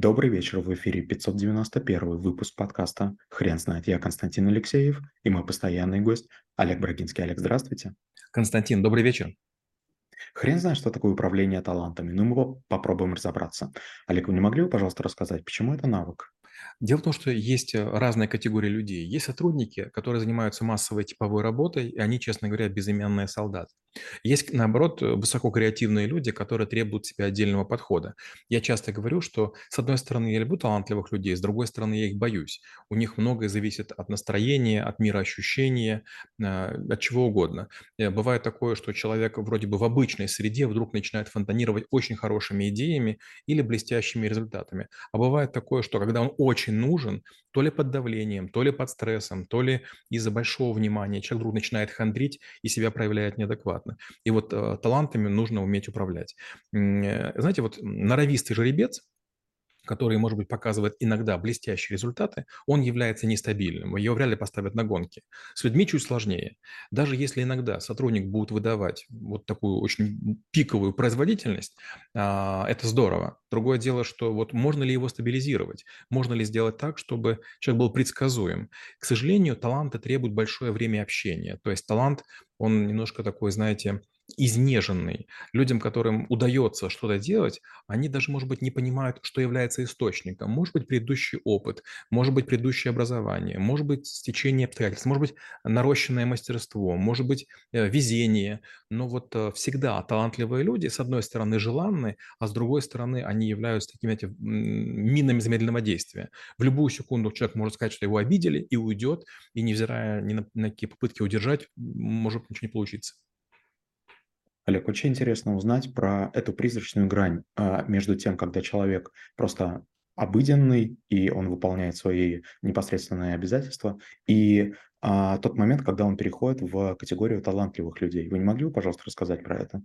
Добрый вечер, в эфире 591 выпуск подкаста «Хрен знает». Я Константин Алексеев и мой постоянный гость Олег Брагинский. Олег, здравствуйте. Константин, добрый вечер. Хрен знает, что такое управление талантами, но мы попробуем разобраться. Олег, вы не могли бы, пожалуйста, рассказать, почему это навык? Дело в том, что есть э, разные категории людей. Есть сотрудники, которые занимаются массовой типовой работой, и они, честно говоря, безымянные солдаты. Есть, наоборот, э, высококреативные люди, которые требуют себе отдельного подхода. Я часто говорю, что, с одной стороны, я люблю талантливых людей, с другой стороны, я их боюсь. У них многое зависит от настроения, от мира ощущения, э, от чего угодно. Бывает такое, что человек вроде бы в обычной среде вдруг начинает фонтанировать очень хорошими идеями или блестящими результатами. А бывает такое, что когда он очень нужен, то ли под давлением, то ли под стрессом, то ли из-за большого внимания человек вдруг начинает хандрить и себя проявляет неадекватно. И вот э, талантами нужно уметь управлять. Э, знаете, вот норовистый жеребец, который, может быть, показывает иногда блестящие результаты, он является нестабильным. Его вряд ли поставят на гонки. С людьми чуть сложнее. Даже если иногда сотрудник будет выдавать вот такую очень пиковую производительность, а, это здорово. Другое дело, что вот можно ли его стабилизировать? Можно ли сделать так, чтобы человек был предсказуем? К сожалению, таланты требуют большое время общения. То есть талант, он немножко такой, знаете, изнеженный. Людям, которым удается что-то делать, они даже, может быть, не понимают, что является источником. Может быть, предыдущий опыт, может быть, предыдущее образование, может быть, стечение обстоятельств, может быть, нарощенное мастерство, может быть, э, везение. Но вот э, всегда талантливые люди, с одной стороны, желанны, а с другой стороны, они являются такими эти, минами замедленного действия. В любую секунду человек может сказать, что его обидели, и уйдет, и невзирая ни на, на какие попытки удержать, может ничего не получиться. Олег, очень интересно узнать про эту призрачную грань а, между тем, когда человек просто обыденный, и он выполняет свои непосредственные обязательства, и а, тот момент, когда он переходит в категорию талантливых людей. Вы не могли бы, пожалуйста, рассказать про это?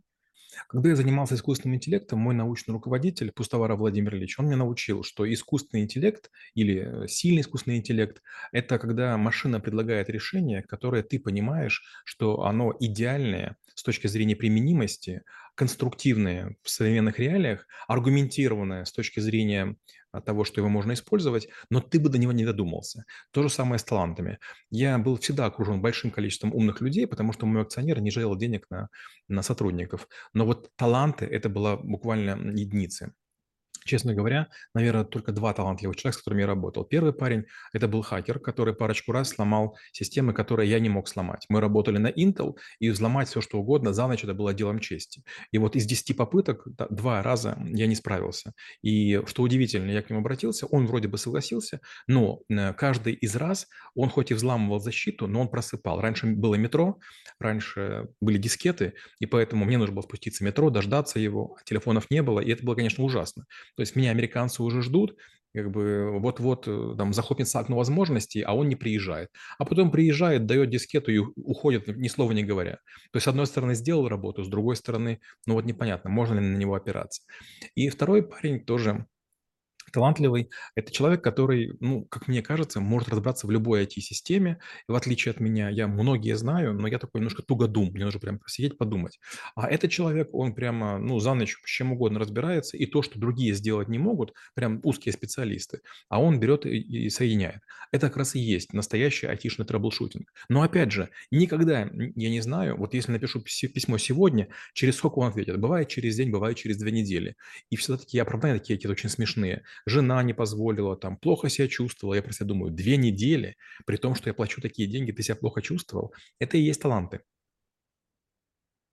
Когда я занимался искусственным интеллектом, мой научный руководитель, Пустовара Владимир Ильич, он мне научил, что искусственный интеллект или сильный искусственный интеллект– это когда машина предлагает решение, которое ты понимаешь, что оно идеальное с точки зрения применимости, конструктивное в современных реалиях, аргументированное с точки зрения того, что его можно использовать, но ты бы до него не додумался. То же самое с талантами. Я был всегда окружен большим количеством умных людей, потому что мой акционер не жалел денег на, на сотрудников. Но вот таланты – это была буквально единицы. Честно говоря, наверное, только два талантливых человека, с которыми я работал. Первый парень – это был хакер, который парочку раз сломал системы, которые я не мог сломать. Мы работали на Intel, и взломать все, что угодно за ночь – это было делом чести. И вот из 10 попыток два раза я не справился. И что удивительно, я к нему обратился, он вроде бы согласился, но э, каждый из раз он хоть и взламывал защиту, но он просыпал. Раньше было метро, раньше были дискеты, и поэтому мне нужно было спуститься в метро, дождаться его, телефонов не было, и это было, конечно, ужасно. То есть меня американцы уже ждут, как бы вот-вот э, там захлопнется окно возможностей, а он не приезжает. А потом приезжает, дает дискету и уходит, ни слова не говоря. То есть, с одной стороны, сделал работу, с другой стороны, ну вот непонятно, можно ли на него опираться. И второй парень тоже талантливый – это человек, который, ну, как мне кажется, может разобраться в любой IT-системе. И в отличие от меня, я многие знаю, но я такой немножко тугодум, мне нужно прям посидеть, подумать. А этот человек, он прямо, ну, за ночь с чем угодно разбирается, и то, что другие сделать не могут, прям узкие специалисты, а он берет и, и соединяет. Это как раз и есть настоящий айтишный troubleshooting. Но опять же, никогда я не знаю, вот если напишу письмо сегодня, через сколько он ответит? Бывает через день, бывает через две недели. И все-таки оправдания такие какие-то очень смешные жена не позволила, там, плохо себя чувствовала. Я про себя думаю, две недели, при том, что я плачу такие деньги, ты себя плохо чувствовал. Это и есть таланты.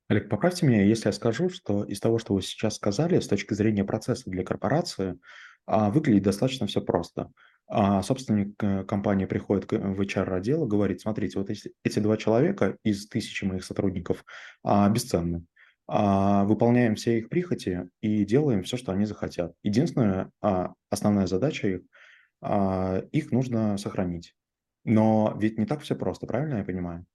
Олег, поправьте меня, если я скажу, что из того, что вы сейчас сказали, с точки зрения процесса для корпорации, а, выглядит достаточно все просто. А собственник э, компании приходит в HR-отдел и говорит, смотрите, вот эти, эти два человека из тысячи моих сотрудников а, бесценны. А, выполняем все их прихоти и делаем все, что они захотят. Единственная основная задача их, а, их нужно сохранить. Но ведь не так все просто, правильно я понимаю?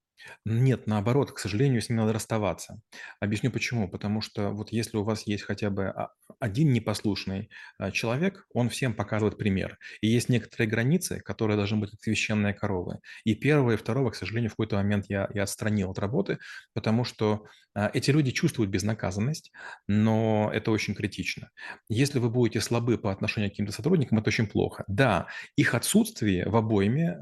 Нет, наоборот, к сожалению, с ним надо расставаться. Объясню почему. Потому что вот если у вас есть хотя бы а, один непослушный а, человек, он всем показывает пример. И есть некоторые границы, которые должны быть как священные коровы. И первого, и второго, к сожалению, в какой-то момент я, я отстранил от работы, потому что а, эти люди чувствуют безнаказанность, но это очень критично. Если вы будете слабы по отношению к каким-то сотрудникам, это очень плохо. Да, их отсутствие в обойме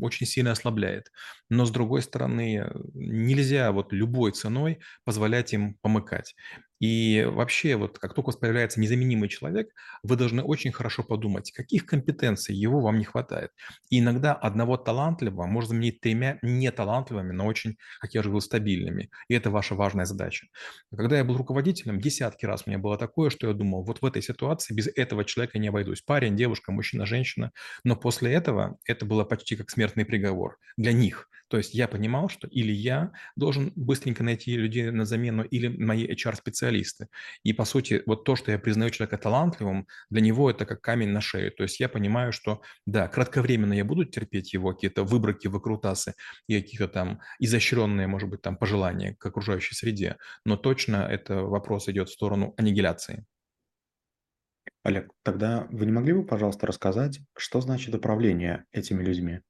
очень сильно ослабляет, но с другой стороны, нельзя вот любой ценой позволять им помыкать. И вообще, вот как только появляется незаменимый человек, вы должны очень хорошо подумать, каких компетенций его вам не хватает. И иногда одного талантливого можно заменить тремя неталантливыми, но очень, как я уже говорил, стабильными. И это ваша важная задача. Когда я был руководителем, десятки раз у меня было такое, что я думал, вот в этой ситуации без этого человека не обойдусь. Парень, девушка, мужчина, женщина. Но после этого это было почти как смертный приговор для них. То есть я понимал, что или я должен быстренько найти людей на замену, или мои HR-специалисты. И, по сути, вот то, что я признаю человека талантливым, для него это как камень на шею. То есть я понимаю, что, да, кратковременно я буду терпеть его какие-то выборки, выкрутасы и какие-то там изощренные, может быть, там пожелания к окружающей среде, но точно это вопрос идет в сторону аннигиляции. Олег, тогда вы не могли бы, пожалуйста, рассказать, что значит управление этими людьми?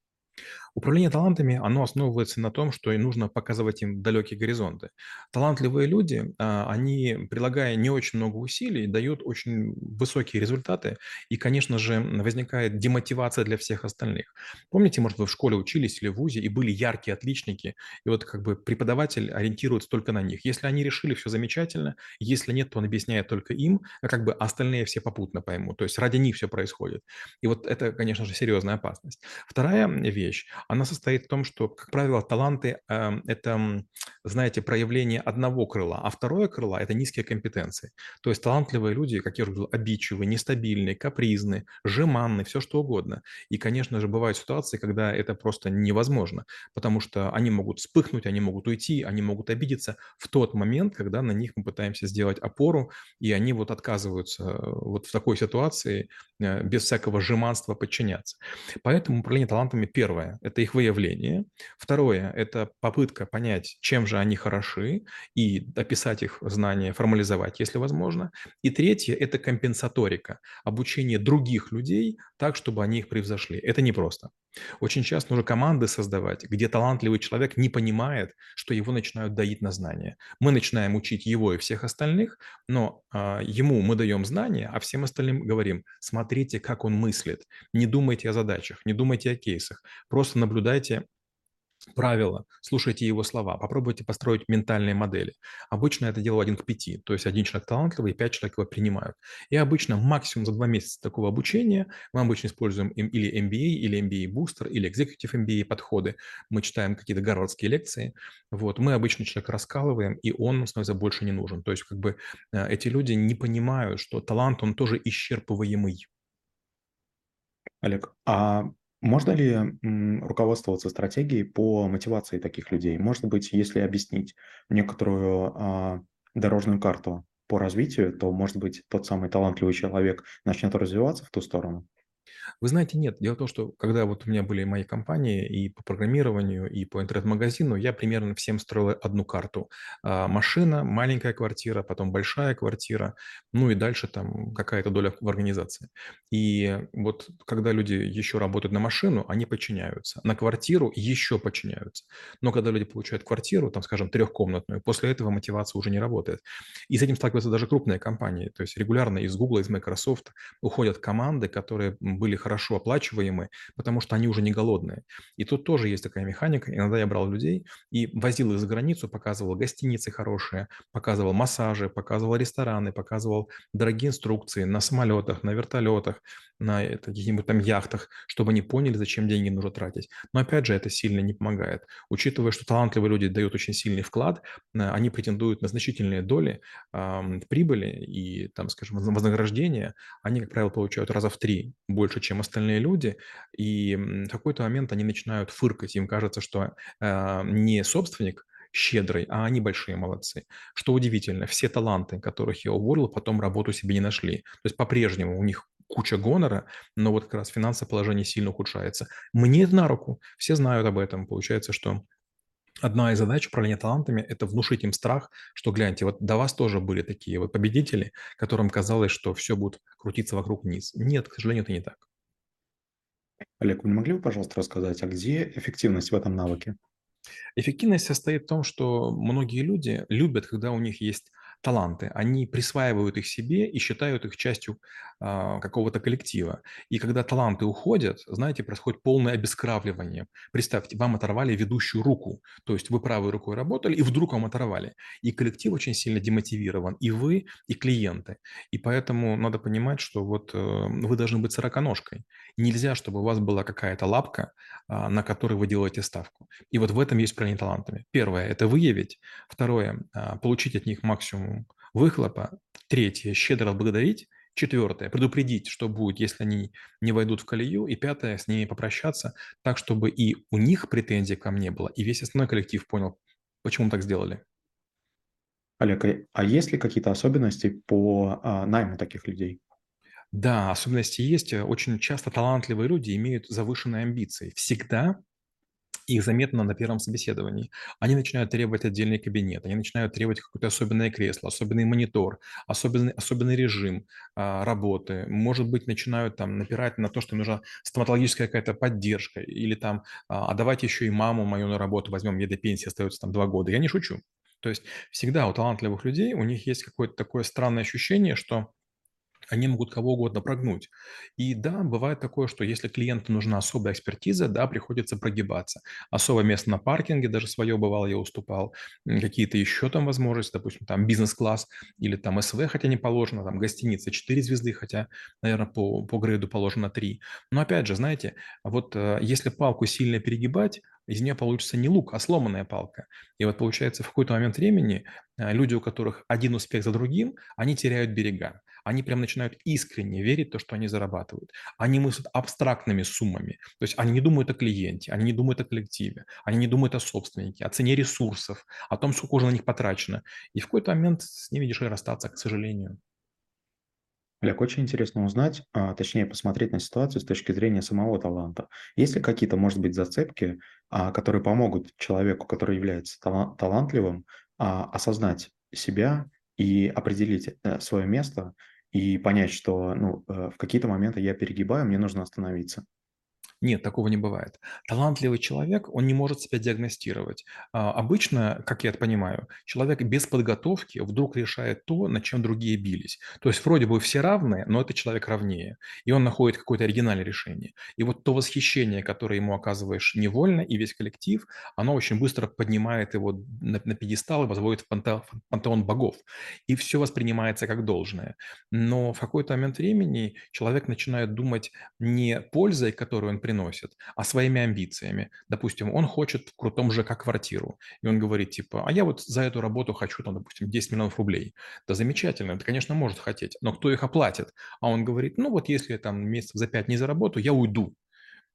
Управление талантами, оно основывается на том, что и нужно показывать им далекие горизонты. Талантливые люди, а, они, прилагая не очень много усилий, дают очень высокие результаты, и, конечно же, возникает демотивация для всех остальных. Помните, может, вы в школе учились или в ВУЗе, и были яркие отличники, и вот как бы преподаватель ориентируется только на них. Если они решили, все замечательно, если нет, то он объясняет только им, а как бы остальные все попутно поймут. То есть ради них все происходит. И вот это, конечно же, серьезная опасность. Вторая вещь, она состоит в том, что, как правило, таланты э, – это, знаете, проявление одного крыла, а второе крыло – это низкие компетенции. То есть талантливые люди, как я уже говорил, обидчивые, нестабильные, капризные, жеманные, все что угодно. И, конечно же, бывают ситуации, когда это просто невозможно, потому что они могут вспыхнуть, они могут уйти, они могут обидеться в тот момент, когда на них мы пытаемся сделать опору, и они вот отказываются э, вот в такой ситуации э, без всякого жеманства подчиняться. Поэтому управление талантами первое – это их выявление. Второе – это попытка понять, чем же они хороши, и описать их знания, формализовать, если возможно. И третье – это компенсаторика, обучение других людей так, чтобы они их превзошли. Это непросто. Очень часто нужно команды создавать, где талантливый человек не понимает, что его начинают доить на знания. Мы начинаем учить его и всех остальных, но а, ему мы даем знания, а всем остальным говорим, смотрите, как он мыслит, не думайте о задачах, не думайте о кейсах, просто наблюдайте правила, слушайте его слова, попробуйте построить ментальные модели. Обычно это делаю один к пяти, то есть один человек талантливый, пять человек его принимают. И обычно максимум за два месяца такого обучения мы обычно используем или MBA, или MBA Booster, или Executive MBA подходы. Мы читаем какие-то гарвардские лекции. Вот. Мы обычно человека раскалываем, и он становится больше не нужен. То есть как бы э, эти люди не понимают, что талант, он тоже исчерпываемый. Олег, а можно ли руководствоваться стратегией по мотивации таких людей? Может быть, если объяснить некоторую а, дорожную карту по развитию, то, может быть, тот самый талантливый человек начнет развиваться в ту сторону? Вы знаете, нет. Дело в том, что когда вот у меня были мои компании и по программированию, и по интернет-магазину, я примерно всем строил одну карту. А, машина, маленькая квартира, потом большая квартира, ну и дальше там какая-то доля в организации. И вот когда люди еще работают на машину, они подчиняются. На квартиру еще подчиняются. Но когда люди получают квартиру, там, скажем, трехкомнатную, после этого мотивация уже не работает. И с этим сталкиваются даже крупные компании. То есть регулярно из Google, из Microsoft уходят команды, которые были хорошо оплачиваемы, потому что они уже не голодные. И тут тоже есть такая механика. Иногда я брал людей и возил их за границу, показывал гостиницы хорошие, показывал массажи, показывал рестораны, показывал дорогие инструкции на самолетах, на вертолетах, на каких-нибудь там яхтах, чтобы они поняли, зачем деньги нужно тратить. Но опять же, это сильно не помогает. Учитывая, что талантливые люди дают очень сильный вклад, э, они претендуют на значительные доли э, прибыли и, там, скажем, вознаграждения, они, как правило, получают раза в три больше, чем остальные люди, и в какой-то момент они начинают фыркать, им кажется, что э, не собственник щедрый, а они большие молодцы. Что удивительно, все таланты, которых я уволил, потом работу себе не нашли. То есть по-прежнему у них куча гонора, но вот как раз финансовое положение сильно ухудшается. Мне это на руку, все знают об этом. Получается, что Одна из задач управления талантами– это внушить им страх, что, гляньте, вот до вас тоже были такие вот победители, которым казалось, что все будет крутиться вокруг вниз. Нет, к сожалению, это не так. Олег, вы не могли бы, пожалуйста, рассказать, а где эффективность в этом навыке? Эффективность состоит в том, что многие люди любят, когда у них есть таланты. Они присваивают их себе и считают их частью а, какого-то коллектива. И когда таланты уходят, знаете, происходит полное обескравливание. Представьте, вам оторвали ведущую руку, то есть вы правой рукой работали, и вдруг вам оторвали. И коллектив очень сильно демотивирован, и вы, и клиенты. И поэтому надо понимать, что вот э, вы должны быть сороконожкой. Нельзя, чтобы у вас была какая-то лапка, а, на которой вы делаете ставку. И вот в этом есть управление талантами. Первое – это выявить. Второе а, – получить от них максимум выхлопа. Третье – щедро благодарить. Четвертое – предупредить, что будет, если они не войдут в колею. И пятое – с ними попрощаться так, чтобы и у них претензий ко мне было, и весь основной коллектив понял, почему мы так сделали. Олег, а, а есть ли какие-то особенности по а, найму таких людей? Да, особенности есть. Очень часто талантливые люди имеют завышенные амбиции. Всегда их заметно на первом собеседовании. Они начинают требовать отдельный кабинет, они начинают требовать какое-то особенное кресло, особенный монитор, особенный, особенный режим а, работы. Может быть, начинают там напирать на то, что нужна стоматологическая какая-то поддержка, или там, а, а давайте еще и маму мою на работу возьмем, мне до пенсии остается там два года. Я не шучу. То есть всегда у талантливых людей у них есть какое-то такое странное ощущение, что они могут кого угодно прогнуть. И да, бывает такое, что если клиенту нужна особая экспертиза, да, приходится прогибаться. Особое место на паркинге, даже свое бывало, я уступал. Какие-то еще там возможности, допустим, там бизнес-класс или там СВ, хотя не положено, там гостиница 4 звезды, хотя, наверное, по, по грейду положено 3. Но опять же, знаете, вот э, если палку сильно перегибать, из нее получится не лук, а сломанная палка. И вот получается в какой-то момент времени люди, у которых один успех за другим, они теряют берега. Они прям начинают искренне верить в то, что они зарабатывают. Они мыслят абстрактными суммами. То есть они не думают о клиенте, они не думают о коллективе, они не думают о собственнике, о цене ресурсов, о том, сколько уже на них потрачено. И в какой-то момент с ними дешевле расстаться, к сожалению. Олег, очень интересно узнать, а, точнее посмотреть на ситуацию с точки зрения самого таланта. Есть ли какие-то, может быть, зацепки, а, которые помогут человеку, который является талантливым, осознать себя и определить э, свое место и понять, что ну, э, в какие-то моменты я перегибаю, мне нужно остановиться. Нет, такого не бывает. Талантливый человек, он не может себя диагностировать. А, обычно, как я это понимаю, человек без подготовки вдруг решает то, над чем другие бились. То есть вроде бы все равны, но этот человек равнее. И он находит какое-то оригинальное решение. И вот то восхищение, которое ему оказываешь невольно, и весь коллектив, оно очень быстро поднимает его на, на пьедестал и возводит в пантеон богов. И все воспринимается как должное. Но в какой-то момент времени человек начинает думать не пользой, которую он а своими амбициями. Допустим, он хочет в крутом ЖК квартиру, и он говорит, типа, а я вот за эту работу хочу, там, допустим, 10 миллионов рублей. Да замечательно, это, конечно, может хотеть, но кто их оплатит? А он говорит, ну вот если там месяцев за 5 не заработаю, я уйду.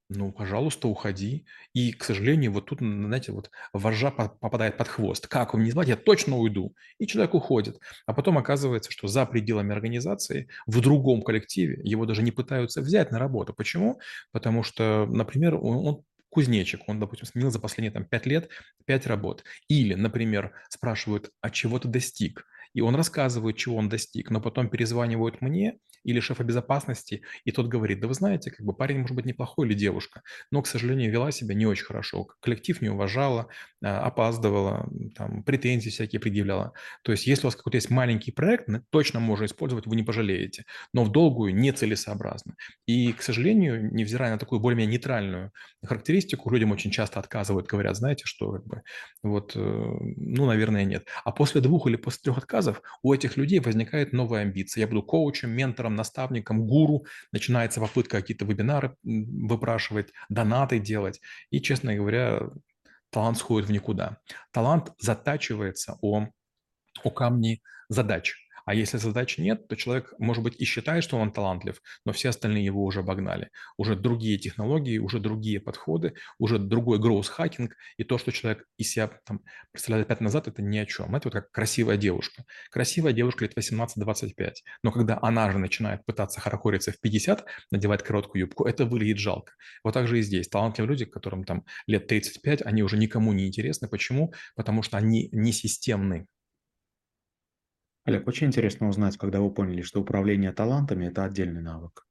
Ну, пожалуйста, уходи. И, к сожалению, вот тут, знаете, вот вожжа попадает под хвост. Как вам не звать, я точно уйду. И человек уходит. А потом оказывается, что за пределами организации, в другом коллективе, его даже не пытаются взять на работу. Почему? Потому что, например, он, он кузнечик, он, допустим, сменил за последние там, 5 лет 5 работ. Или, например, спрашивают, а чего ты достиг? И он рассказывает, чего он достиг, но потом перезванивают мне или шефа безопасности, и тот говорит, да вы знаете, как бы парень может быть неплохой или девушка, но, к сожалению, вела себя не очень хорошо, коллектив не уважала, а, опаздывала, там, претензии всякие предъявляла. То есть если у вас какой-то есть маленький проект, точно можно использовать, вы не пожалеете, но в долгую нецелесообразно. И, к сожалению, невзирая на такую более-менее нейтральную характеристику, людям очень часто отказывают, говорят, знаете, что как бы, вот, э, ну, наверное, нет. А после двух или после трех отказов у этих людей возникает новая амбиция. Я буду коучем, ментором, наставником, гуру, начинается попытка какие-то вебинары выпрашивать, донаты делать. И, честно говоря, талант сходит в никуда. Талант затачивается о, о камни задач. А если задач нет, то человек, может быть, и считает, что он талантлив, но все остальные его уже обогнали. Уже другие технологии, уже другие подходы, уже другой growth-хакинг, и то, что человек из себя там, представляет 5 назад, это ни о чем. Это вот как красивая девушка. Красивая девушка лет 18-25, но когда она же начинает пытаться хорохориться в 50, надевать короткую юбку, это выглядит жалко. Вот так же и здесь. Талантливые люди, которым там лет 35, они уже никому не интересны. Почему? Потому что они не системны. Олег, очень интересно узнать, когда вы поняли, что управление талантами– это отдельный навык.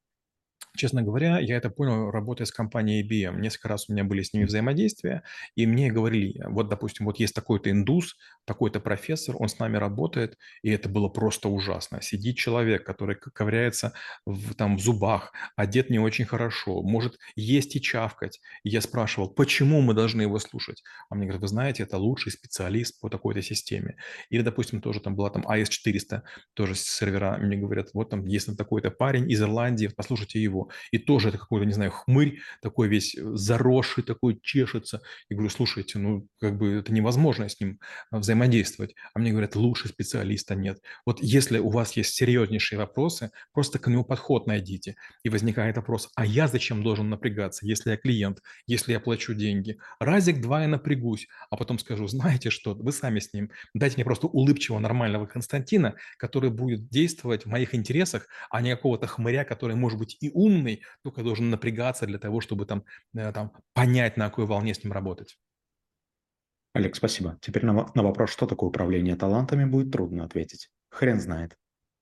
Честно говоря, я это понял, работая с компанией IBM. Несколько раз у меня были с ними взаимодействия, и мне говорили, вот, допустим, вот есть такой-то индус, такой-то профессор, он с нами работает, и это было просто ужасно. Сидит человек, который ковыряется в, там, в зубах, одет не очень хорошо, может есть и чавкать. И я спрашивал, почему мы должны его слушать? А мне говорят, вы знаете, это лучший специалист по такой-то системе. Или, допустим, тоже там была там AS400, тоже сервера, мне говорят, вот там есть такой-то парень из Ирландии, послушайте его и тоже это какой-то, не знаю, хмырь такой весь э, заросший, такой чешется. И говорю, слушайте, ну, как бы это невозможно с ним а, взаимодействовать. А мне говорят, лучше специалиста нет. Вот если у вас есть серьезнейшие вопросы, просто к нему подход найдите. И возникает вопрос, а я зачем должен напрягаться, если я клиент, если я плачу деньги? Разик два я напрягусь, а потом скажу, знаете что, вы сами с ним, дайте мне просто улыбчивого, нормального Константина, который будет действовать в моих интересах, а не какого-то хмыря, который может быть и ум, умный, только должен напрягаться для того, чтобы там, э, там понять, на какой волне с ним работать. Олег, спасибо. Теперь на, на вопрос, что такое управление талантами, будет трудно ответить. Хрен знает.